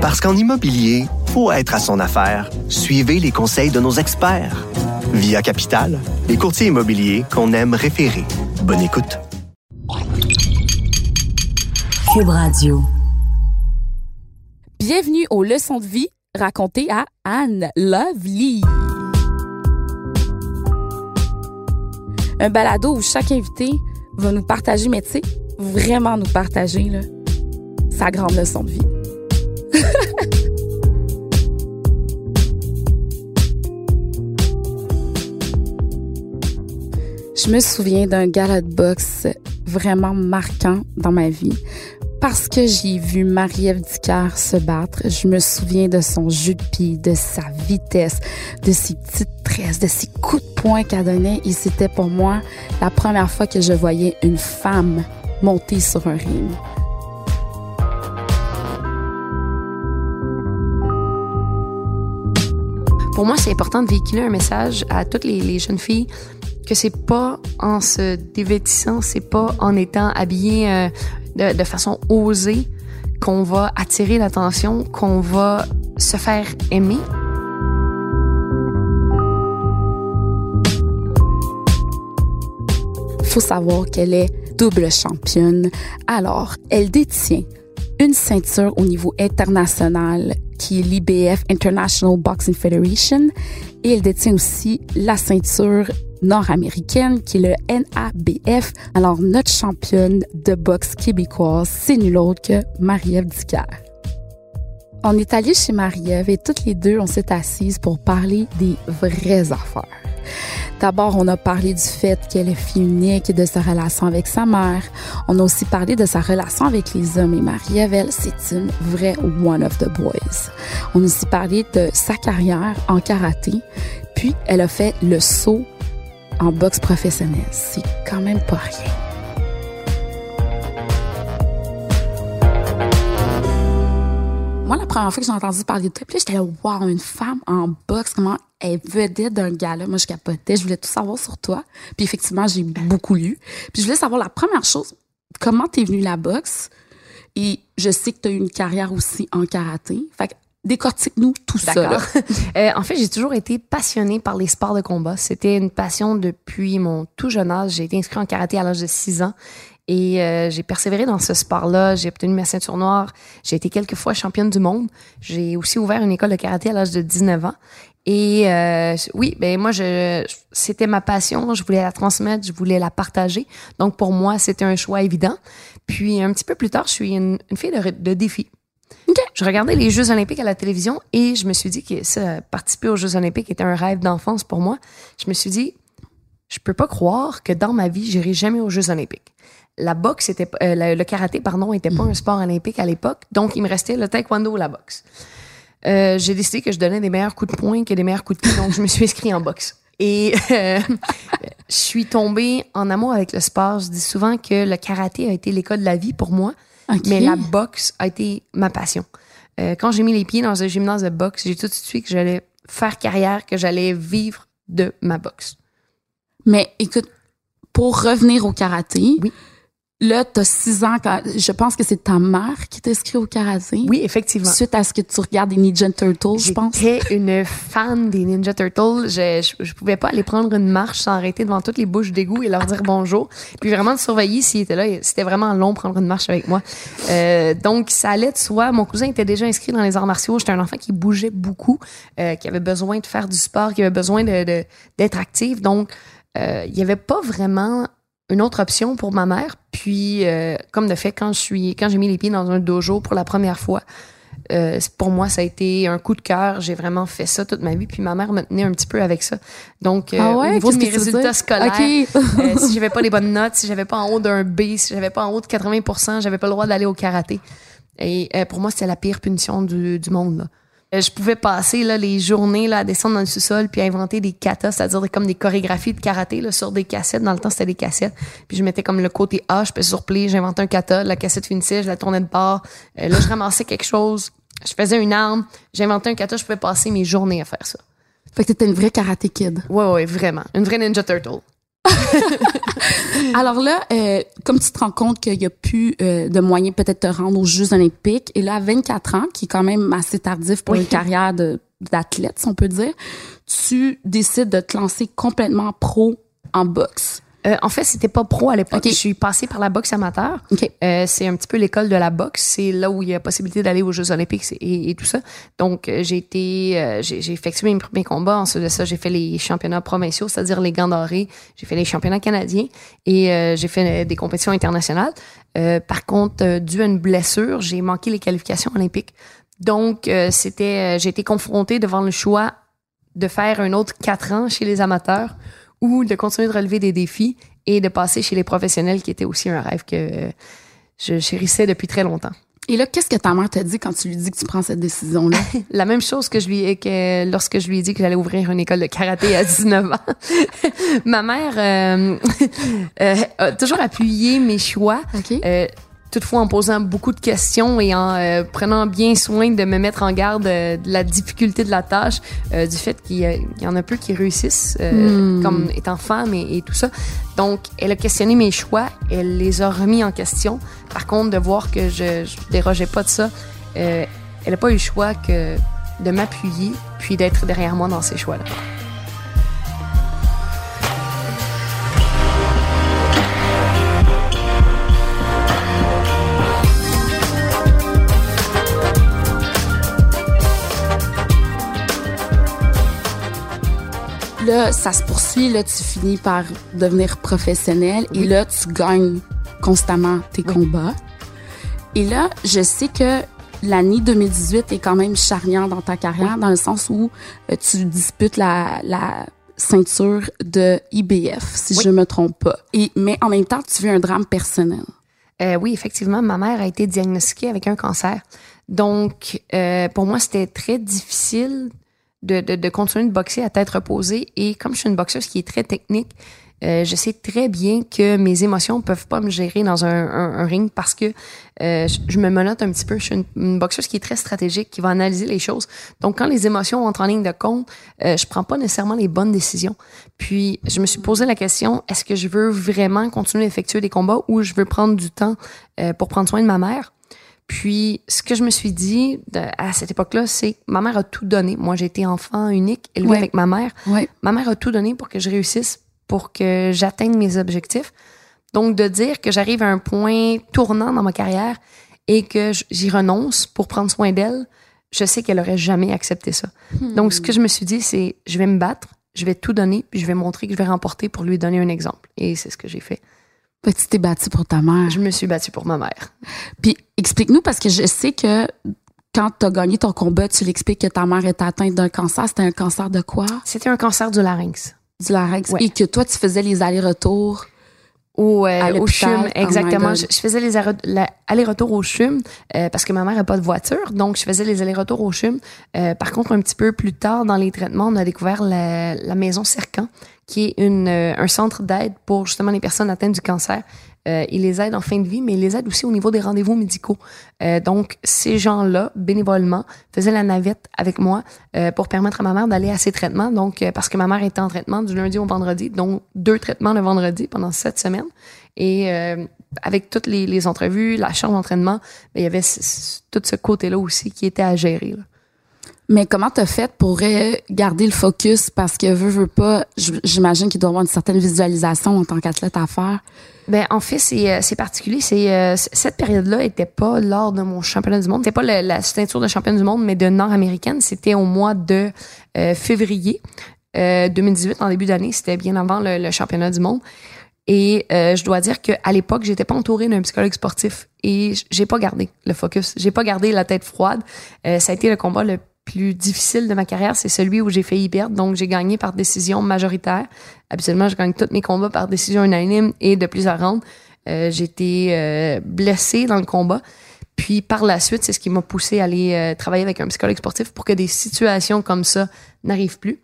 Parce qu'en immobilier, faut être à son affaire. Suivez les conseils de nos experts. Via Capital, les courtiers immobiliers qu'on aime référer. Bonne écoute. Cube Radio. Bienvenue aux leçons de vie racontées à Anne Lovely. Un balado où chaque invité va nous partager, mais tu sais, vraiment nous partager là, sa grande leçon de vie. Je me souviens d'un gala de boxe vraiment marquant dans ma vie parce que j'ai vu Marie-Ève Dicker se battre. Je me souviens de son jeu de de sa vitesse, de ses petites tresses, de ses coups de poing qu'elle donnait. Et c'était pour moi la première fois que je voyais une femme monter sur un ring. Pour moi, c'est important de véhiculer un message à toutes les, jeunes filles que c'est pas en se dévêtissant, c'est pas en étant habillé euh, de, de, façon osée qu'on va attirer l'attention, qu'on va se faire aimer. Faut savoir qu'elle est double championne. Alors, elle détient une ceinture au niveau international qui est l'IBF International Boxing Federation et elle détient aussi la ceinture nord-américaine qui est le NABF. Alors notre championne de boxe québécoise, c'est nul autre que Marie-Ève. On est allé chez Marie-Ève et toutes les deux, on s'est assises pour parler des vraies affaires. D'abord, on a parlé du fait qu'elle est fille unique et de sa relation avec sa mère. On a aussi parlé de sa relation avec les hommes et Marie-Ève, c'est une vraie one of the boys. On a aussi parlé de sa carrière en karaté. Puis, elle a fait le saut en boxe professionnelle. C'est quand même pas rien. Moi, la première fois que j'ai entendu parler de toi, puis j'étais là, wow, une femme en boxe, comment elle vedette d'un gars-là. Moi, je capotais, je voulais tout savoir sur toi. Puis effectivement, j'ai beaucoup lu. Puis je voulais savoir la première chose, comment t'es venue la boxe? Et je sais que tu as eu une carrière aussi en karaté. Fait que décortique-nous tout ça. euh, en fait, j'ai toujours été passionnée par les sports de combat. C'était une passion depuis mon tout jeune âge. J'ai été inscrite en karaté à l'âge de 6 ans. Et euh, j'ai persévéré dans ce sport-là. J'ai obtenu ma ceinture noire. J'ai été quelques fois championne du monde. J'ai aussi ouvert une école de karaté à l'âge de 19 ans. Et euh, oui, ben moi, je, c'était ma passion. Je voulais la transmettre, je voulais la partager. Donc pour moi, c'était un choix évident. Puis un petit peu plus tard, je suis une, une fille de, de défi. Okay. Je regardais les Jeux olympiques à la télévision et je me suis dit que ça, participer aux Jeux olympiques était un rêve d'enfance pour moi. Je me suis dit, je peux pas croire que dans ma vie, j'irai jamais aux Jeux olympiques. La boxe était euh, le, le, karaté pardon était pas un sport olympique à l'époque donc il me restait le taekwondo ou la boxe. Euh, j'ai décidé que je donnais des meilleurs coups de poing que des meilleurs coups de pied donc je me suis inscrit en boxe. Et euh, je suis tombée en amour avec le sport. Je dis souvent que le karaté a été l'école de la vie pour moi okay. mais la boxe a été ma passion. Euh, quand j'ai mis les pieds dans un gymnase de boxe j'ai tout de suite que j'allais faire carrière que j'allais vivre de ma boxe mais écoute pour revenir au karaté oui Là, tu as six ans. Quand, je pense que c'est ta mère qui t'inscrit au karaté. Oui, effectivement. Suite à ce que tu regardes des Ninja Turtles, je pense. J'étais une fan des Ninja Turtles. Je, je, je, pouvais pas aller prendre une marche sans arrêter devant toutes les bouches d'égout et leur dire bonjour. Puis vraiment de surveiller s'ils étaient là. C'était vraiment long prendre une marche avec moi. Euh, donc, ça allait de soi. Mon cousin était déjà inscrit dans les arts martiaux. J'étais un enfant qui bougeait beaucoup, euh, qui avait besoin de faire du sport, qui avait besoin de, de, d'être actif. Donc, il y avait pas vraiment une autre option pour ma mère. Puis, euh, comme de fait, quand je suis, quand j'ai mis les pieds dans un dojo pour la première fois, euh, pour moi, ça a été un coup de cœur. J'ai vraiment fait ça toute ma vie. Puis ma mère me tenait un petit peu avec ça. Donc, euh, ah ouais? au niveau de mes résultats scolaires, okay. euh, si j'avais pas les bonnes notes, si j'avais pas en haut d'un B, si j'avais pas en haut de 80% j'avais pas le droit d'aller au karaté. Et euh, pour moi, c'était la pire punition du, du monde. Là. Euh, je pouvais passer là, les journées là, à descendre dans le sous-sol puis à inventer des katas, c'est-à-dire comme des chorégraphies de karaté là, sur des cassettes. Dans le temps, c'était des cassettes. Puis je mettais comme le côté A, je peux sur play, j'inventais un kata, la cassette finissait, je la tournais de bord. Euh, là, je ramassais quelque chose, je faisais une arme, j'inventais un kata, je pouvais passer mes journées à faire ça. Fait que t'étais une vraie karaté kid. Ouais, ouais, vraiment. Une vraie Ninja Turtle. Alors là, euh, comme tu te rends compte qu'il y a plus euh, de moyens peut-être de te rendre aux Jeux olympiques, et là, à 24 ans, qui est quand même assez tardif pour Oui. une carrière d'athlète, si on peut dire, tu décides de te lancer complètement pro en boxe. Euh, en fait, c'était pas pro à l'époque. Je suis passée par la boxe amateur. Euh, c'est un petit peu l'école de la boxe. C'est là où il y a possibilité d'aller aux Jeux Olympiques et, et tout ça. Donc, euh, j'ai été, euh, j'ai effectué mes premiers combats. Ensuite de ça, j'ai fait les championnats provinciaux, c'est-à-dire les gants dorés. J'ai fait les championnats canadiens et j'ai fait des compétitions internationales. Par contre, dû à une blessure, j'ai manqué les qualifications olympiques. Donc, c'était, j'ai été confrontée devant le choix de faire un autre quatre ans chez les amateurs ou de continuer de relever des défis et de passer chez les professionnels, qui était aussi un rêve que euh, je chérissais depuis très longtemps. Et là, qu'est-ce que ta mère t'a dit quand tu lui dis que tu prends cette décision-là? La même chose que je lui que lorsque je lui ai dit que j'allais ouvrir une école de karaté à 19 ans. Ma mère euh, euh, a toujours appuyé mes choix. Euh, toutefois en posant beaucoup de questions et en euh, prenant bien soin de me mettre en garde euh, de la difficulté de la tâche, euh, du fait qu'il y, en a peu qui réussissent Hmm. comme étant femme et, et tout ça. Donc, elle a questionné mes choix, elle les a remis en question. Par contre, de voir que je, je dérogeais pas de ça, elle n'a pas eu le choix que de m'appuyer puis d'être derrière moi dans ces choix-là. Là, ça se poursuit. Là, tu finis par devenir professionnel. Et là, tu gagnes constamment tes combats. Et là, je sais que l'année 2018 est quand même charnière dans ta carrière, dans le sens où euh, tu disputes la, la ceinture de IBF, si je me trompe pas. Et, mais en même temps, tu vis un drame personnel. Euh, oui, effectivement, ma mère a été diagnostiquée avec un cancer. Donc, euh, pour moi, c'était très difficile de, de, de continuer de boxer à tête reposée. Et comme je suis une boxeuse qui est très technique, euh, je sais très bien que mes émotions peuvent pas me gérer dans un, un, ring parce que euh, je, me menote un petit peu. Je suis une, une boxeuse qui est très stratégique, qui va analyser les choses. Donc, quand les émotions entrent en ligne de compte, euh, je prends pas nécessairement les bonnes décisions. Puis, je me suis posé la question est-ce que je veux vraiment continuer d'effectuer des combats ou je veux prendre du temps euh, pour prendre soin de ma mère? Puis, ce que je me suis dit de- à cette époque-là, c'est que ma mère a tout donné. Moi, j'ai été enfant unique, élevée Ouais. avec ma mère. Ouais. Ma mère a tout donné pour que je réussisse, pour que j'atteigne mes objectifs. Donc, de dire que j'arrive à un point tournant dans ma carrière et que j'y renonce pour prendre soin d'elle, je sais qu'elle aurait jamais accepté ça. Donc, ce que je me suis dit, c'est je vais me battre, je vais tout donner, puis je vais montrer que je vais remporter pour lui donner un exemple. Et c'est ce que j'ai fait. Tu t'es battu pour ta mère. Je me suis battue pour ma mère. Puis explique-nous parce que je sais que quand tu as gagné ton combat, tu l'expliques que ta mère est atteinte d'un cancer. C'était un cancer de quoi? C'était un cancer du larynx. Du larynx. Ouais. Et que toi, tu faisais les allers-retour. Au, euh, au. CHUM, Oh exactement. Je, je faisais les allers-retours au CHUM euh, parce que ma mère n'a pas de voiture, donc je faisais les allers-retours au CHUM. Euh, par contre, un petit peu plus tard dans les traitements, on a découvert la, la maison Cercan, qui est une, euh, un centre d'aide pour justement les personnes atteintes du cancer. Euh, ils les aident en fin de vie, mais ils les aident aussi au niveau des rendez-vous médicaux. Euh, donc, ces gens-là, bénévolement, faisaient la navette avec moi euh, pour permettre à ma mère d'aller à ses traitements. Donc, parce que ma mère était en traitement du lundi au vendredi, donc deux traitements le vendredi pendant sept semaines. Et avec toutes les, entrevues, la charge d'entraînement, ben, il y avait tout ce côté-là aussi qui était à gérer. Mais comment t'as fait pour garder le focus? Parce que veux, veux pas, j'imagine qu'il doit avoir une certaine visualisation en tant qu'athlète à faire. Ben en fait c'est euh, particulier, c'est euh, cette période-là était pas lors de mon championnat du monde, c'était pas le- la ceinture de championne du monde mais de nord-américaine, c'était au mois de euh, février euh, 2018 en début d'année, c'était bien avant le, championnat du monde. Et je dois dire que à l'époque, j'étais pas entourée d'un psychologue sportif. Et j'ai pas gardé le focus, j'ai pas gardé la tête froide. Ça a été le combat le plus difficile de ma carrière, c'est celui où j'ai failli perdre. Donc, j'ai gagné par décision majoritaire. Habituellement, je gagne tous mes combats par décision unanime et de plusieurs rounds. Euh, j'ai été euh, blessée dans le combat. Puis par la suite, c'est ce qui m'a poussé à aller euh, travailler avec un psychologue sportif pour que des situations comme ça n'arrivent plus.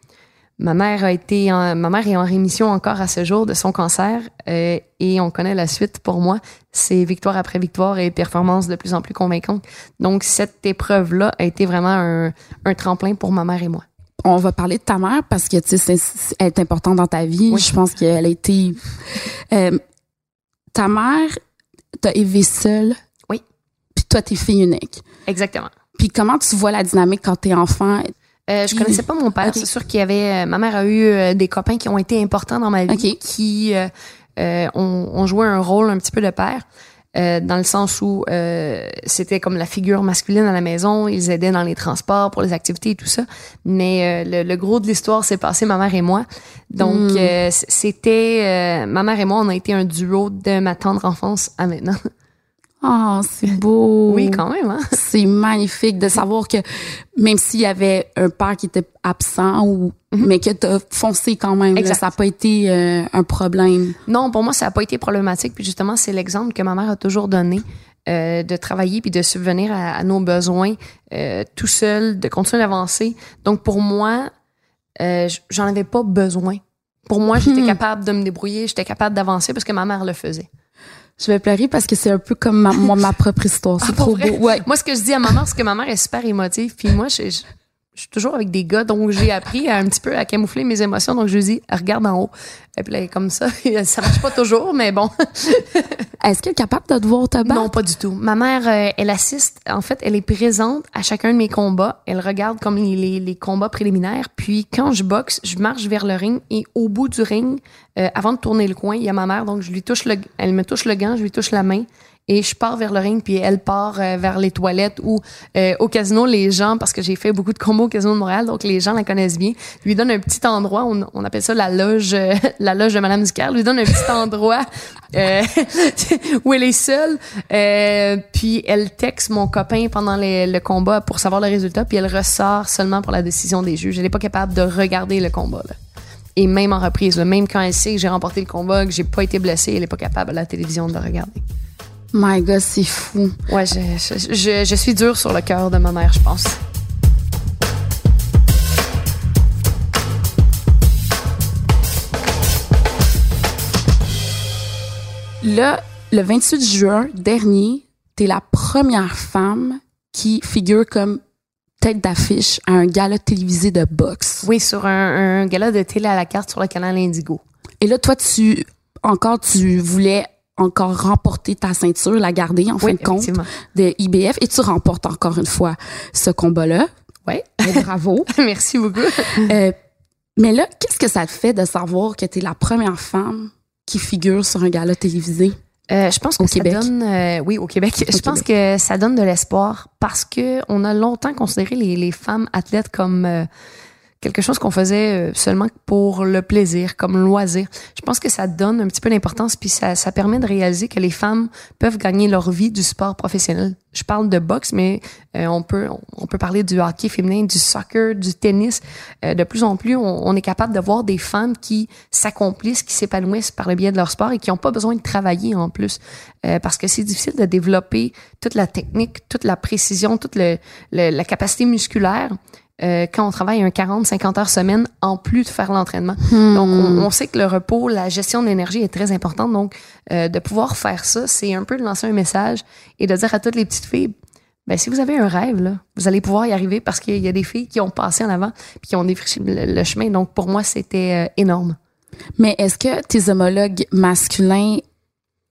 Ma mère a été en- ma mère est en rémission encore à ce jour de son cancer euh, et on connaît la suite pour moi. C'est victoire après victoire et performance de plus en plus convaincante. Donc cette épreuve là a été vraiment un, un tremplin pour ma mère et moi. on va parler de ta mère parce que tu sais, elle est importante dans ta vie. Oui. Je pense qu'elle a été. euh, ta mère t'a élevé seule. Oui. Puis toi, t'es fille unique. Exactement. Puis comment tu vois la dynamique quand t'es enfant? Euh, je connaissais pas mon père. C'est sûr qu'il y avait. euh, ma mère a eu euh, des copains qui ont été importants dans ma vie, Ok. qui euh, euh, ont, ont joué un rôle un petit peu de père. euh, dans le sens où euh, c'était comme la figure masculine à la maison, ils aidaient dans les transports pour les activités et tout ça. Mais euh, le, le gros de l'histoire s'est passé ma mère et moi. Donc Mm. euh, c- c'était euh, ma mère et moi, on a été un duo de ma tendre enfance à maintenant. Oh, c'est beau. Oui, quand même. Hein? C'est magnifique de savoir que même s'il y avait un père qui était absent ou mais que t'as foncé quand même, là, ça n'a pas été euh, un problème. Non, pour moi, ça n'a pas été problématique. Puis justement, c'est l'exemple que ma mère a toujours donné euh, de travailler puis de subvenir à, à nos besoins euh, tout seul, de continuer d'avancer. Donc pour moi, j'en avais pas besoin. Pour moi, j'étais Hmm. capable de me débrouiller, j'étais capable d'avancer parce que ma mère le faisait. Je vais pleurer parce que c'est un peu comme ma, propre histoire. C'est Ah, pour trop beau. Ouais. Moi, ce que je dis à ma mère, c'est que ma mère est super émotive. Puis moi, je, je- je suis toujours avec des gars dont j'ai appris à un petit peu à camoufler mes émotions. Donc, je lui dis, regarde en haut. Et puis là, comme ça. ça marche pas toujours, mais bon. Est-ce qu'elle est capable de te voir te battre? Non, pas du tout. Ma mère, euh, elle assiste. En fait, elle est présente à chacun de mes combats. Elle regarde comme les, les, les combats préliminaires. Puis, quand je boxe, je marche vers le ring et au bout du ring, euh, avant de tourner le coin, il y a ma mère. Donc, je lui touche le, elle me touche le gant, je lui touche la main. Et je pars vers le ring, puis elle part euh, vers les toilettes ou euh, au casino, les gens, parce que j'ai fait beaucoup de combats au casino de Montréal, donc les gens la connaissent bien, lui donne un petit endroit, on, on appelle ça la loge, euh, la loge de Madame Ducaire, lui donne un petit endroit euh, où elle est seule, euh, puis elle texte mon copain pendant les- le combat pour savoir le résultat, puis elle ressort seulement pour la décision des juges. Elle n'est pas capable de regarder le combat. Là. Et même en reprise, même quand elle sait que j'ai remporté le combat, que j'ai pas été blessée, elle est pas capable à la télévision de le regarder. My God, c'est fou. Ouais, je, je, je, je suis dure sur le cœur de ma mère, je pense. Là, le 28 juin dernier, t'es la première femme qui figure comme tête d'affiche à un gala télévisé de boxe. Oui, sur un, un gala de télé à la carte sur le canal Indigo. Et là, toi, tu encore tu voulais encore remporter ta ceinture, la garder en fin Oui, de compte de IBF et tu remportes encore une fois ce combat-là. Ouais. Et bravo. Merci beaucoup. Euh, mais là, qu'est-ce que ça te fait de savoir que tu es la première femme qui figure sur un gala télévisé? Euh, je pense que Au ça Québec? donne, euh, oui, au Québec. je pense que ça donne de l'espoir parce que on a longtemps considéré les, les femmes athlètes comme quelque chose qu'on faisait euh, seulement pour le plaisir, comme loisir. Je pense que ça donne un petit peu d'importance puis ça, ça permet de réaliser que les femmes peuvent gagner leur vie du sport professionnel. Je parle de boxe, mais euh, on peut on peut parler du hockey féminin, du soccer, du tennis. Euh, de plus en plus, on, on est capable de voir des femmes qui s'accomplissent, qui s'épanouissent par le biais de leur sport et qui n'ont pas besoin de travailler en plus. Euh, parce que c'est difficile de développer toute la technique, toute la précision, toute le, le- la capacité musculaire euh, quand on travaille un 40-50 heures semaine en plus de faire l'entraînement. Donc, on, on sait que le repos, la gestion de l'énergie est très importante. Donc, euh, de pouvoir faire ça, c'est un peu de lancer un message et de dire à toutes les petites filles, ben, si vous avez un rêve, là, vous allez pouvoir y arriver parce qu'il y a des filles qui ont passé en avant puis qui ont défriché le, le chemin. Donc, pour moi, c'était euh, énorme. Mais est-ce que tes homologues masculins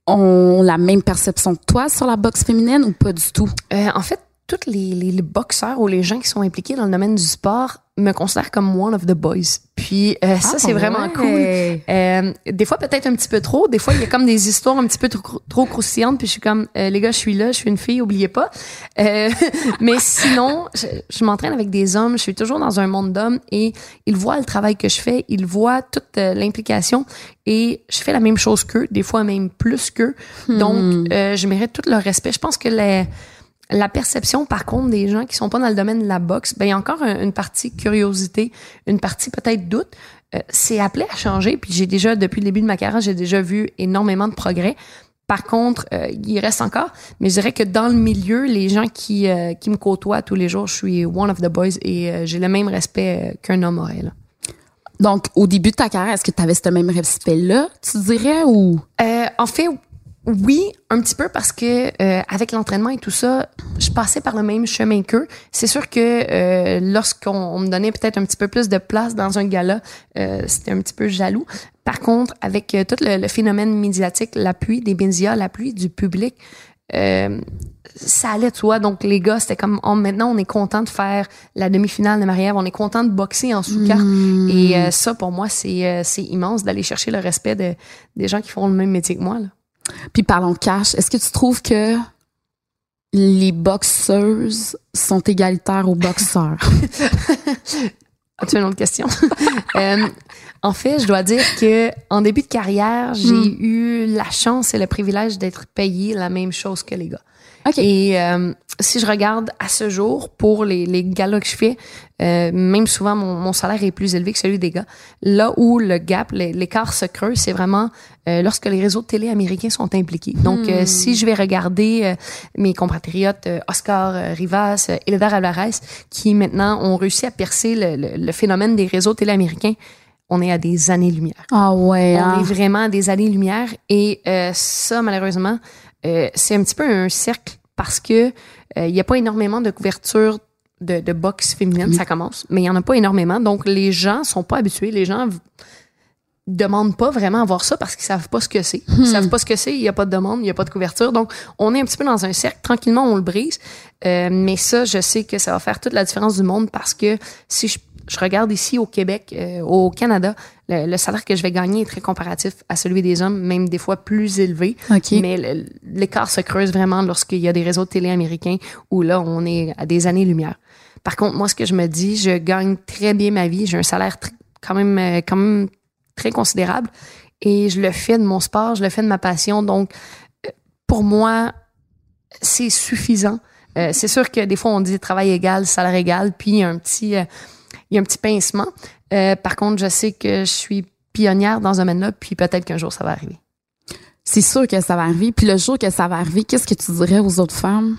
ont la même perception que toi sur la boxe féminine ou pas du tout? Euh, en fait, tous les, les, les boxeurs ou les gens qui sont impliqués dans le domaine du sport me considèrent comme one of the boys. Puis euh, ça, c'est vraiment cool. Euh, des fois, peut-être un petit peu trop. Des fois, il y a comme des histoires un petit peu trop, trop croustillantes. Puis je suis comme, euh, les gars, je suis là, je suis une fille, oubliez pas. Euh, mais sinon, je, je m'entraîne avec des hommes. Je suis toujours dans un monde d'hommes et ils voient le travail que je fais. Ils voient toute euh, l'implication et je fais la même chose qu'eux, des fois même plus qu'eux. Donc, euh, je mérite tout leur respect. Je pense que les la perception, par contre, des gens qui sont pas dans le domaine de la boxe, ben, il y a encore un- une partie curiosité, une partie peut-être doute. Euh, c'est appelé à changer. Puis j'ai déjà, depuis le début de ma carrière, j'ai déjà vu énormément de progrès. Par contre, euh, il reste encore. Mais je dirais que dans le milieu, les gens qui, euh, qui me côtoient tous les jours, je suis one of the boys et euh, j'ai le même respect qu'un homme aurait. là. Donc, au début de ta carrière, est-ce que tu avais ce même respect-là, tu dirais, ou? En fait, Oui, un petit peu parce que euh, avec l'entraînement et tout ça, je passais par le même chemin qu'eux. C'est sûr que euh, lorsqu'on on me donnait peut-être un petit peu plus de place dans un gala, euh, c'était un petit peu jaloux. Par contre, avec euh, tout le, phénomène médiatique, l'appui des médias, l'appui du public, euh, ça allait de soi. Donc les gars, c'était comme oh, maintenant on est content de faire la demi-finale de Marie-Ève, on est content de boxer en sous-carte. Et ça, pour moi, c'est immense d'aller chercher le respect de, des gens qui font le même métier que moi. Puis parlons de cash. Est-ce que tu trouves que les boxeuses sont égalitaires aux boxeurs? As-tu une autre question? Euh, en fait, je dois dire que en début de carrière, j'ai Hmm. eu la chance et le privilège d'être payé la même chose que les gars. OK. Et euh, si je regarde à ce jour, pour les, les galas que je fais, euh, même souvent, mon, mon salaire est plus élevé que celui des gars. Là où le gap, l'é- l'écart se creuse, c'est vraiment euh, lorsque les réseaux de télé américains sont impliqués. Donc, euh, si je vais regarder euh, mes compatriotes euh, Oscar Rivas, euh, Eldar Alvarez, qui maintenant ont réussi à percer le, le- le phénomène des réseaux télé américains, on est à des années-lumière. Ah ouais. On hein? est vraiment à des années-lumière. Et euh, ça, malheureusement, euh, c'est un petit peu un cercle parce que euh, n'y a pas énormément de couverture de, de boxe féminine. Ça commence, mais il n'y en a pas énormément. Donc, les gens sont pas habitués. Les gens v- demandent pas vraiment à voir ça parce qu'ils savent pas ce que c'est. Ils savent pas ce que c'est. Il n'y a pas de demande, il n'y a pas de couverture. Donc, on est un petit peu dans un cercle. Tranquillement, on le brise. Euh, mais ça, je sais que ça va faire toute la différence du monde parce que si je, je regarde ici au Québec, euh, au Canada, le, le salaire que je vais gagner est très comparatif à celui des hommes, même des fois plus élevé. OK. Mais l'écart se creuse vraiment lorsqu'il y a des réseaux de télé américains où là, on est à des années-lumière. Par contre, moi, ce que je me dis, je gagne très bien ma vie. J'ai un salaire quand même, euh, quand même très considérable et je le fais de mon sport, je le fais de ma passion. Donc, euh, pour moi, c'est suffisant. Euh, c'est sûr que des fois, on dit travail égal, salaire égal, puis il y a un petit, euh, il y a un petit pincement. Euh, par contre, je sais que je suis pionnière dans ce domaine-là, puis peut-être qu'un jour, ça va arriver. C'est sûr que ça va arriver. Puis le jour que ça va arriver, qu'est-ce que tu dirais aux autres femmes?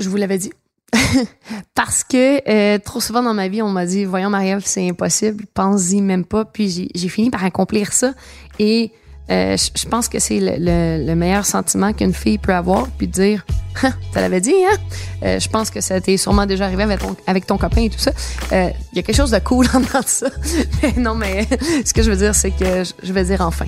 Je vous l'avais dit. Parce que euh, trop souvent dans ma vie, on m'a dit Voyons, Marie-Ève, c'est impossible, pense-y même pas. Puis j'ai- j'ai fini par accomplir ça. Et euh, je pense que c'est le, le- le meilleur sentiment qu'une fille peut avoir, puis dire Ah, Tu l'avais dit, hein? Euh, Je pense que ça t'est sûrement déjà arrivé avec ton, avec ton copain et tout ça. Euh, Il y a quelque chose de cool en dedans de ça. Non, mais ce que je veux dire, c'est que je vais dire enfin.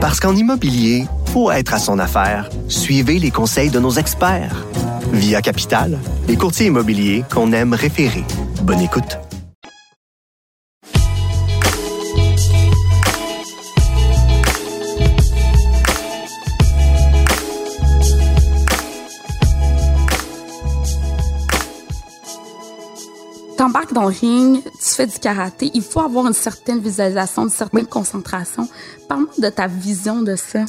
Parce qu'en immobilier, pour être à son affaire, suivez les conseils de nos experts. Via Capital, les courtiers immobiliers qu'on aime référer. Bonne écoute. T'embarques dans le ring, tu fais du karaté, il faut avoir une certaine visualisation, une certaine Oui. concentration. Parle-moi de ta vision de ça.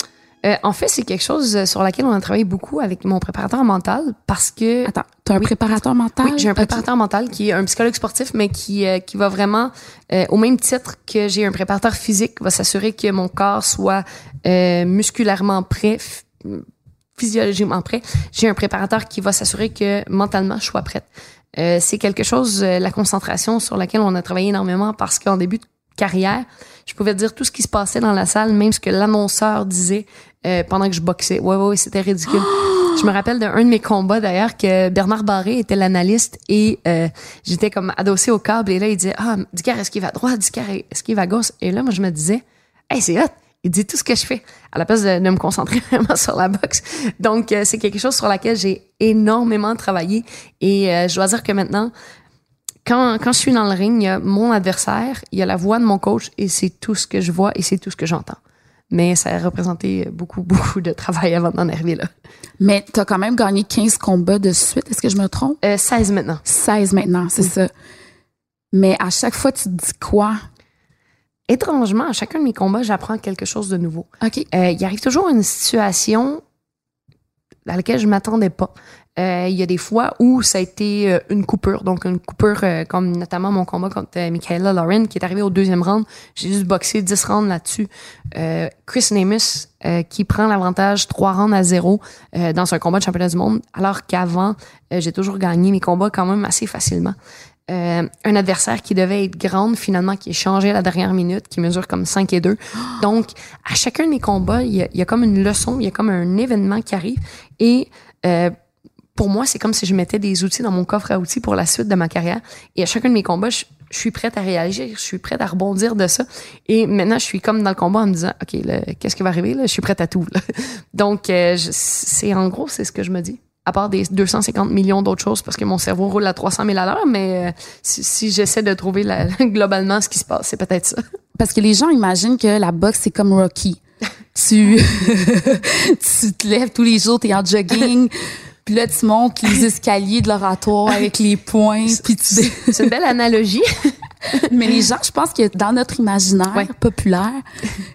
Euh, en fait, c'est quelque chose euh, sur laquelle on a travaillé beaucoup avec mon préparateur mental parce que Attends, tu as un Oui. préparateur mental? Oui, j'ai un préparateur mental qui est un psychologue sportif, mais qui, euh, qui va vraiment, euh, au même titre que j'ai un préparateur physique, va s'assurer que mon corps soit euh, musculairement prêt, physiologiquement prêt. J'ai un préparateur qui va s'assurer que mentalement, je sois prête. Euh, c'est quelque chose, euh, la concentration sur laquelle on a travaillé énormément parce qu'en début de carrière, je pouvais dire tout ce qui se passait dans la salle, même ce que l'annonceur disait euh, pendant que je boxais. Ouais, ouais, ouais, c'était ridicule. Je me rappelle d'un de mes combats d'ailleurs que Bernard Barré était l'analyste et euh, j'étais comme adossé au câble et là il disait ah Ducar est-ce qu'il va à droite Ducar est-ce qu'il va à gauche et là moi je me disais hey c'est hot il dit tout ce que je fais à la place de, de me concentrer vraiment sur la boxe donc euh, c'est quelque chose sur laquelle j'ai énormément travaillé et euh, je dois dire que maintenant quand, quand je suis dans le ring, il y a mon adversaire, il y a la voix de mon coach et c'est tout ce que je vois et c'est tout ce que j'entends. Mais ça a représenté beaucoup, beaucoup de travail avant d'en arriver là. Mais tu as quand même gagné 15 combats de suite, est-ce que je me trompe? Euh, 16 maintenant. 16 maintenant, c'est ça. Mais à chaque fois, tu te dis quoi? Étrangement, à chacun de mes combats, j'apprends quelque chose de nouveau. OK. Euh, il arrive toujours une situation à laquelle je m'attendais pas. Euh, il y a des fois où ça a été euh, une coupure, donc une coupure euh, comme notamment mon combat contre Michaela Lauren qui est arrivé au deuxième round. J'ai juste boxé 10 rounds là-dessus. Chris Namus qui prend l'avantage 3 rounds à 0 dans un combat de championnat du monde, alors qu'avant, j'ai toujours gagné mes combats quand même assez facilement. un adversaire qui devait être grande, finalement, qui est changé à la dernière minute, qui mesure comme 5 et 2. Donc, à chacun de mes combats, il y a, il y a comme une leçon, il y a comme un événement qui arrive. Et pour moi, c'est comme si je mettais des outils dans mon coffre à outils pour la suite de ma carrière. Et à chacun de mes combats, je, suis prête à réagir, je suis prête à rebondir de ça. Et maintenant, je suis comme dans le combat en me disant, OK, qu'est-ce qui va arriver? Là? Je suis prête à tout. Là. Donc, euh, c'est en gros, c'est ce que je me dis. À part des 250 millions d'autres choses, parce que mon cerveau roule à 300 000 à l'heure, mais euh, si, si j'essaie de trouver la, globalement ce qui se passe, c'est peut-être ça. Parce que les gens imaginent que la boxe, c'est comme Rocky. tu, tu te lèves tous les jours, t'es en jogging, Puis là, tu montes les escaliers de l'oratoire avec les points. Puis tu... C'est une belle analogie. mais les gens, je pense que dans notre imaginaire populaire,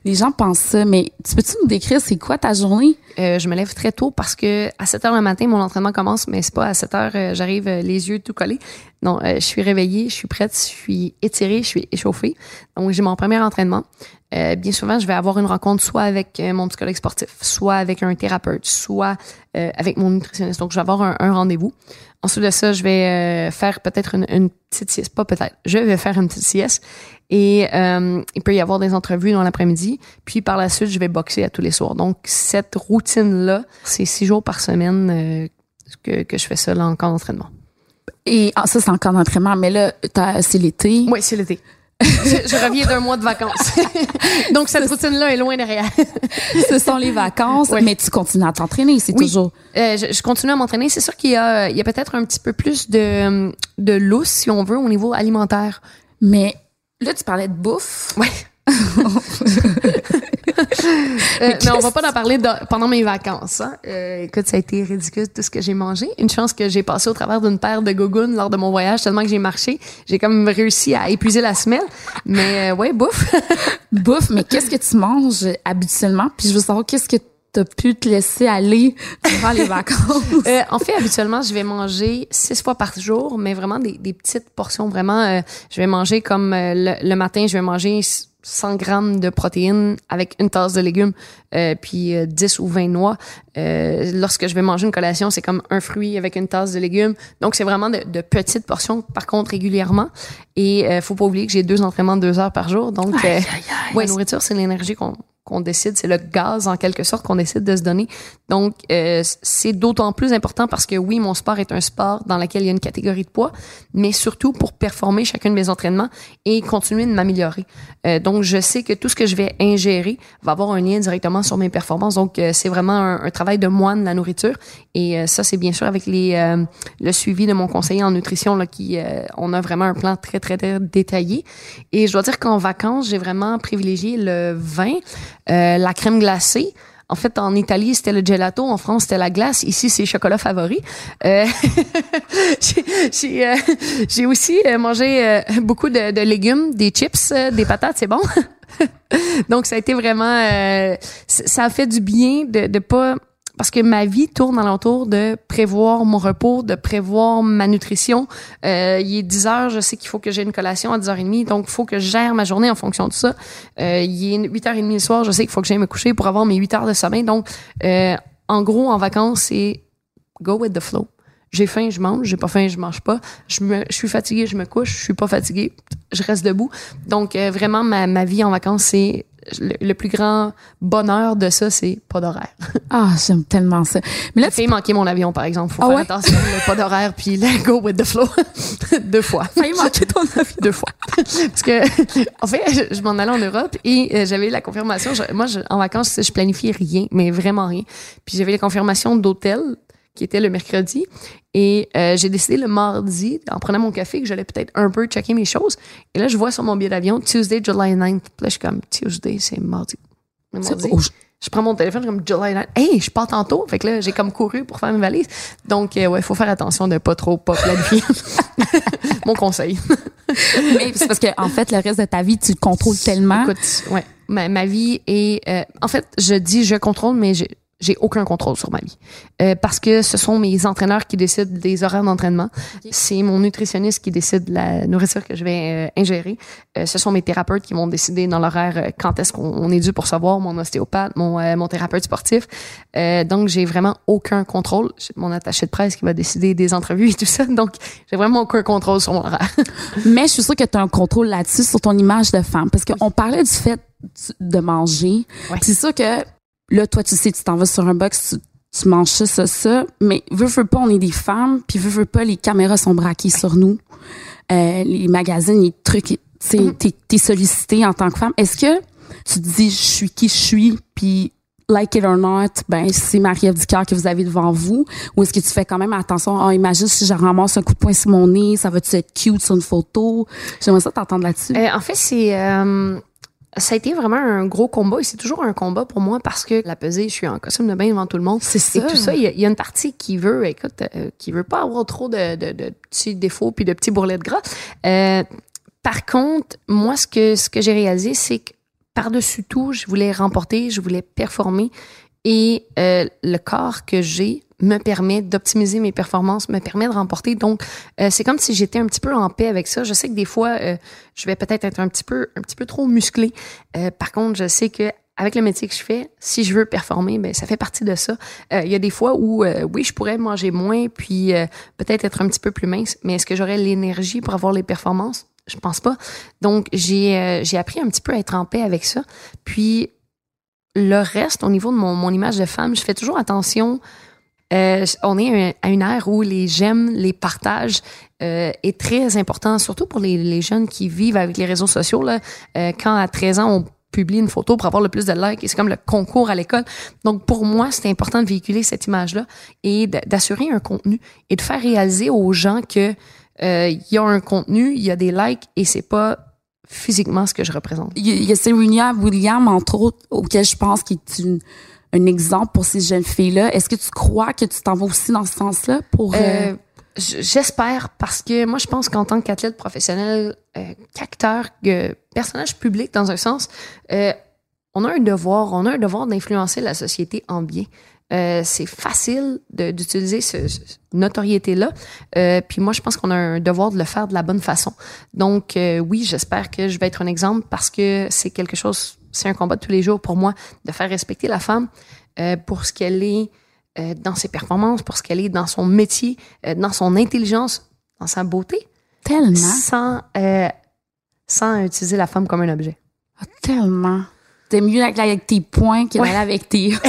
les gens pensent ça. Mais tu peux-tu nous décrire c'est quoi ta journée? Euh, je me lève très tôt parce que à 7 heures le matin, mon entraînement commence, mais c'est pas à 7 heures, euh, j'arrive euh, les yeux tout collés. Non, je suis réveillée, je suis prête, je suis étirée, je suis échauffée. Donc, j'ai mon premier entraînement. Euh, bien souvent, je vais avoir une rencontre soit avec euh, mon psychologue sportif, soit avec un thérapeute, soit euh, avec mon nutritionniste. Donc, je vais avoir un, rendez-vous. Ensuite de ça, je vais faire peut-être une, petite sieste. Pas peut-être. Je vais faire une petite sieste. Et il peut y avoir des entrevues dans l'après-midi. Puis par la suite, je vais boxer à tous les soirs. Donc, cette routine-là, c'est six jours par semaine que, que je fais ça là en camp d'entraînement. Et ah, ça, c'est en camp d'entraînement. Mais là, c'est l'été. Oui, c'est l'été je, reviens d'un mois de vacances. Donc, cette routine-là est loin derrière. Ce sont les vacances, mais tu continues à t'entraîner, c'est toujours... Euh, je, continue à m'entraîner. C'est sûr qu'il y a, il y a peut-être un petit peu plus de, de lousse, si on veut, au niveau alimentaire. Mais là, tu parlais de bouffe. Ouais. Euh, mais, on va pas en parler pendant mes vacances. Hein. Euh, écoute, ça a été ridicule tout ce que j'ai mangé. Une chance que j'ai passé au travers d'une paire de gogoons lors de mon voyage tellement que j'ai marché. J'ai comme réussi à épuiser la semaine. Mais euh, ouais, bouffe. bouffe, mais qu'est-ce que tu manges habituellement? Puis je veux savoir qu'est-ce que t'as pu te laisser aller durant les vacances? en fait, habituellement, je vais manger six fois par jour, mais vraiment des, petites portions. Vraiment, je vais manger comme le, matin, je vais manger 100 grammes de protéines avec une tasse de légumes, euh, puis 10 euh, ou 20 noix. Euh, lorsque je vais manger une collation, c'est comme un fruit avec une tasse de légumes. Donc, c'est vraiment de, de, petites portions, par contre, régulièrement. Et euh, faut pas oublier que j'ai deux entraînements de deux heures par jour. Donc, la nourriture, c'est l'énergie qu'on qu'on décide, c'est le gaz en quelque sorte qu'on décide de se donner. Donc euh, c'est d'autant plus important parce que oui, mon sport est un sport dans lequel il y a une catégorie de poids, mais surtout pour performer chacun de mes entraînements et continuer de m'améliorer. Euh, donc je sais que tout ce que je vais ingérer va avoir un lien directement sur mes performances. Donc euh, c'est vraiment un, travail de moine la nourriture et ça c'est bien sûr avec les le suivi de mon conseiller en nutrition qui on a vraiment un plan très très, très détaillé et je dois dire qu'en vacances, j'ai vraiment privilégié le vin euh, la crème glacée. En fait, en Italie, c'était le gelato. En France, c'était la glace. Ici, c'est chocolat favori. Euh, euh, j'ai aussi mangé beaucoup de, légumes, des chips, des patates. C'est bon. Donc, ça a été vraiment... ça a fait du bien de pas parce que ma vie tourne alentour de prévoir mon repos, de prévoir ma nutrition. Euh, il est 10 heures, je sais qu'il faut que j'ai une collation à 10h30, donc il faut que je gère ma journée en fonction de ça. Euh, il est 8h30 le soir, je sais qu'il faut que j'aille me coucher pour avoir mes 8 heures de sommeil. Donc, euh, en gros, en vacances, c'est go with the flow. J'ai faim, je mange. J'ai pas faim, je mange pas. Je, me, je suis fatiguée, je me couche. Je suis pas fatiguée, je reste debout. Donc, euh, vraiment, ma, ma vie en vacances, c'est le, plus grand bonheur de ça, c'est pas d'horaire. Ah, j'aime tellement ça. Mais là, tu fait manquer mon avion, par exemple. Faut ah faire attention, le pas d'horaire, puis let go with the flow. Deux fois. Failli manquer ton avion. Deux fois. Parce que, en fait, je, m'en allais en Europe et euh, j'avais la confirmation. moi, en vacances, je planifiais rien, mais vraiment rien. Puis j'avais la confirmation d'hôtel qui était le mercredi. Et euh, j'ai décidé le mardi, en prenant mon café, que j'allais peut-être un peu checker mes choses. Et là, je vois sur mon billet d'avion Tuesday, July 9th. Puis là, je suis comme Tuesday, c'est mardi. je prends mon téléphone comme July 9th. Hey, je pars tantôt. Fait que là, j'ai comme couru pour faire mes valises. Donc, euh, ouais, il faut faire attention de pas trop pas planifier. mon conseil. Mais c'est parce que, en fait, le reste de ta vie, tu le contrôles tellement. Écoute, ouais. Ma, ma vie est. Euh, en fait, je dis je contrôle, mais j'ai aucun contrôle sur ma vie. Euh, parce que ce sont mes entraîneurs qui décident des horaires d'entraînement. C'est mon nutritionniste qui décide de la nourriture que je vais euh, ingérer. Euh, ce sont mes thérapeutes qui vont décider dans l'horaire euh, quand est-ce qu'on est dû pour savoir, mon ostéopathe, mon, euh, mon thérapeute sportif. Euh, donc, j'ai vraiment aucun contrôle. J'ai mon attaché de presse qui va décider des entrevues et tout ça. Donc, j'ai vraiment aucun contrôle sur mon horaire. Mais je suis sûre que tu as un contrôle là-dessus sur ton image de femme. Parce qu'on parlait du fait de manger. Ouais. C'est sûr que là, toi, tu sais, tu t'en vas sur un box, tu, tu manges ça, ça, ça. Mais veux, veux pas, on est des femmes. Puis veux, veux pas, les caméras sont braquées sur nous. Euh, les magazines, les trucs, tu sais, Mm-hmm. t'es, t'es sollicité en tant que femme. Est-ce que tu te dis, je suis qui je suis, puis like it or not, ben c'est Marie-Ève Ducœur que vous avez devant vous, ou est-ce que tu fais quand même attention, oh, imagine si je ramasse un coup de poing sur mon nez, ça va-tu être cute sur une photo? J'aimerais ça t'entendre là-dessus. Euh, en fait, c'est euh, ça a été vraiment un gros combat et c'est toujours un combat pour moi parce que la pesée, je suis en costume de bain devant tout le monde. C'est ça. Et tout ça, il y, a- il y a une partie qui veut, écoute, euh, qui veut pas avoir trop de, de, de petits défauts puis de petits bourrelets de gras. Euh, par contre, moi, ce que, ce que j'ai réalisé, c'est que par-dessus tout, je voulais remporter, je voulais performer et euh, le corps que j'ai me permet d'optimiser mes performances, me permet de remporter. Donc, euh, c'est comme si j'étais un petit peu en paix avec ça. Je sais que des fois, euh, je vais peut-être être un petit peu, un petit peu trop musclé. Euh, par contre, je sais que avec le métier que je fais, si je veux performer, ben ça fait partie de ça. Euh, Il y a des fois où, euh, oui, je pourrais manger moins, puis peut-être être un petit peu plus mince, mais est-ce que j'aurais l'énergie pour avoir les performances? Je pense pas. Donc, j'ai j'ai appris un petit peu à être en paix avec ça. Puis, le reste, au niveau de mon, mon image de femme, je fais toujours attention. Euh, on est à une ère où les j'aime, les partages euh, est très important, surtout pour les, les jeunes qui vivent avec les réseaux sociaux. Là, Euh, quand à 13 ans, on publie une photo pour avoir le plus de likes, et c'est comme le concours à l'école. Donc, pour moi, c'est important de véhiculer cette image-là et d'assurer un contenu et de faire réaliser aux gens que euh, il y a un contenu, il y a des likes et c'est pas physiquement ce que je représente. Il y a- Serena Williams, entre autres, auquel je pense qui est une, un exemple pour ces jeunes filles-là. Est-ce que tu crois que tu t'en vas aussi dans ce sens-là pour... euh, Euh, J'espère parce que moi, je pense qu'en tant qu'athlète professionnel, euh, qu'acteur, personnage public dans un sens, on a un devoir, on a un devoir d'influencer la société en bien. Euh, c'est facile d'utiliser ce, ce- notoriété-là. Euh, puis moi, je pense qu'on a un devoir de le faire de la bonne façon. Donc, euh, oui, j'espère que je vais être un exemple parce que c'est quelque chose, c'est un combat de tous les jours pour moi de faire respecter la femme euh, pour ce qu'elle est euh, dans ses performances, pour ce qu'elle est dans son métier, euh, dans son intelligence, dans sa beauté, tellement, sans, euh, sans utiliser la femme comme un objet. ah, tellement. T'es mieux avec, avec tes points que Ouais. d'aller avec tes...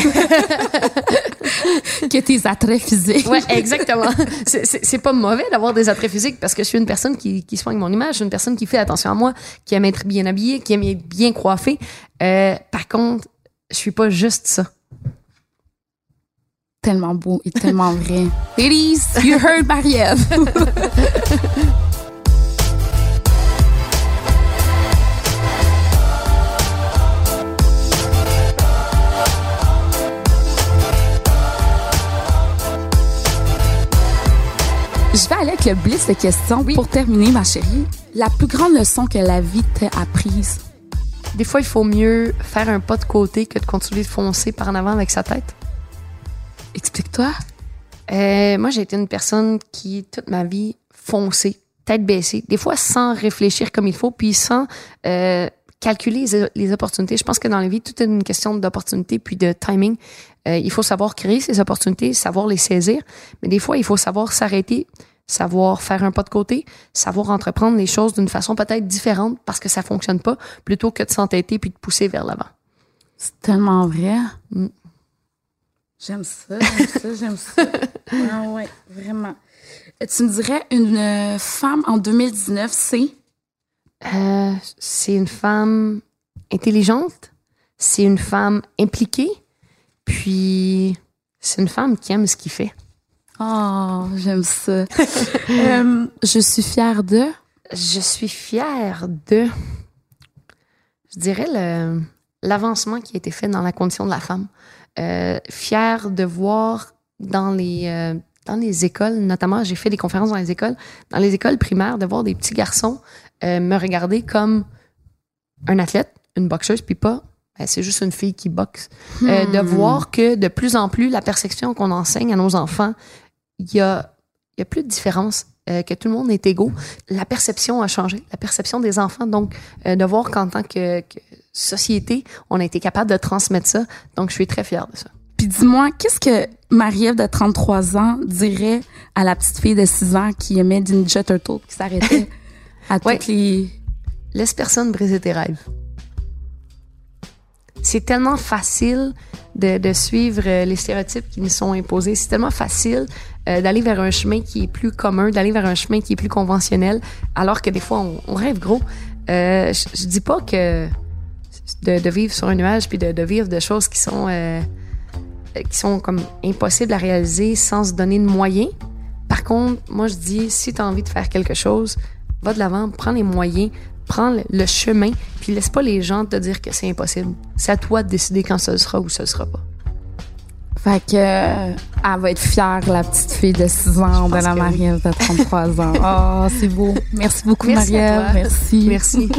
que tes attraits physiques. Ouais, exactement. C'est- pas mauvais d'avoir des attraits physiques parce que je suis une personne qui, qui soigne mon image, je suis une personne qui fait attention à moi, qui aime être bien habillée, qui aime être bien coiffée. Euh, par contre, je suis pas juste ça. Tellement beau et tellement vrai. Ladies, you heard Marie-Ève. Je vais aller avec le blitz de questions Oui. pour terminer, ma chérie. La plus grande leçon que la vie t'a apprise. Des fois, il faut mieux faire un pas de côté que de continuer de foncer par en avant avec sa tête. Explique-toi. Euh, moi, j'ai été une personne qui, toute ma vie, foncée, tête baissée, des fois sans réfléchir comme il faut, puis sans euh, calculer les, les opportunités. Je pense que dans la vie, tout est une question d'opportunité puis de timing. Euh, il faut savoir créer ces opportunités, savoir les saisir, mais des fois, il faut savoir s'arrêter, savoir faire un pas de côté, savoir entreprendre les choses d'une façon peut-être différente parce que ça fonctionne pas, plutôt que de s'entêter puis de pousser vers l'avant. C'est tellement vrai. Mm. J'aime ça, j'aime ça, j'aime ça. Ah ouais, vraiment. Euh, Tu me dirais une femme en 2019, c'est? Euh, c'est une femme intelligente, c'est une femme impliquée, puis c'est une femme qui aime ce qu'il fait. Oh, j'aime ça. Euh, je suis fière de? Je suis fière de, je dirais, le- l'avancement qui a été fait dans la condition de la femme. Euh, fière de voir dans les, euh, dans les écoles, notamment, j'ai fait des conférences dans les écoles, dans les écoles primaires, de voir des petits garçons euh, me regarder comme un athlète, une boxeuse, puis pas ben, c'est juste une fille qui boxe. Euh, de voir que de plus en plus, la perception qu'on enseigne à nos enfants, il y a, y a plus de différence, euh, que tout le monde est égaux. La perception a changé, la perception des enfants. Donc, euh, de voir qu'en tant que, que société, on a été capable de transmettre ça. Donc, je suis très fière de ça. Puis dis-moi, qu'est-ce que Marie-Ève de 33 ans dirait à la petite fille de 6 ans qui aimait Ninja Turtle qui s'arrêtait? à Ouais. toutes les... Laisse personne briser tes rêves. C'est tellement facile de, de suivre euh, les stéréotypes qui nous sont imposés. C'est tellement facile euh, d'aller vers un chemin qui est plus commun, d'aller vers un chemin qui est plus conventionnel, alors que des fois, on, on rêve gros. Euh, je, je dis pas que de, de vivre sur un nuage puis de, de vivre de choses qui sont euh, qui sont comme impossibles à réaliser sans se donner de moyens. Par contre, moi je dis si tu as envie de faire quelque chose, va de l'avant, prends les moyens, prends le, chemin, puis laisse pas les gens te dire que c'est impossible. C'est à toi de décider quand ça le sera ou le sera pas. Fait que euh, elle va être fière, la petite fille de 6 ans de la que Marie-Ève de 33 ans. Oh, c'est beau. Merci beaucoup, Merci toi. Merci. Merci.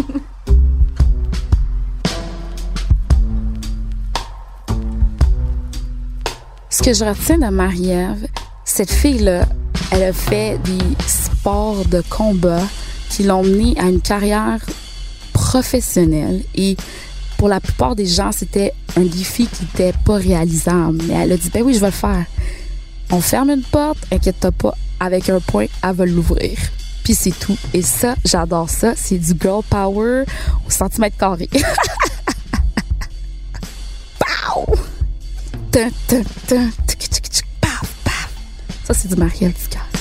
Ce que je retiens de Marie-Ève, cette fille-là, elle a fait des sports de combat qui l'ont menée à une carrière professionnelle et pour la plupart des gens, c'était un défi qui n'était pas réalisable. Mais elle a dit, ben oui, je vais le faire. On ferme une porte, inquiète-toi pas, avec un point, elle va l'ouvrir. Puis c'est tout. Et ça, j'adore ça. C'est du girl power au centimètre carré. Ça, c'est du Marielle du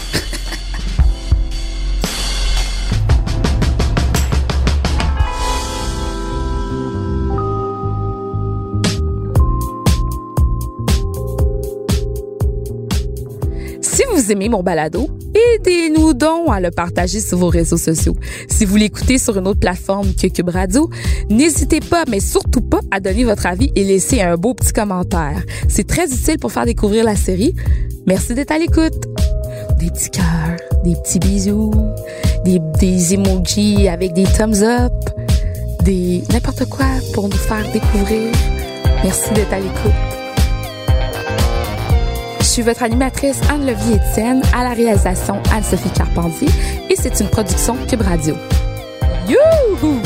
aimez mon balado, aidez-nous donc à le partager sur vos réseaux sociaux. Si vous l'écoutez sur une autre plateforme que Cube Radio, n'hésitez pas, mais surtout pas, à donner votre avis et laisser un beau petit commentaire. C'est très utile pour faire découvrir la série. Merci d'être à l'écoute. Des petits cœurs, des petits bisous, des, des emojis avec des thumbs up, des n'importe quoi pour nous faire découvrir. Merci d'être à l'écoute. Je suis votre animatrice Anne-Levier Etienne, à la réalisation Anne-Sophie Carpentier et c'est une production Cube Radio. Youhou!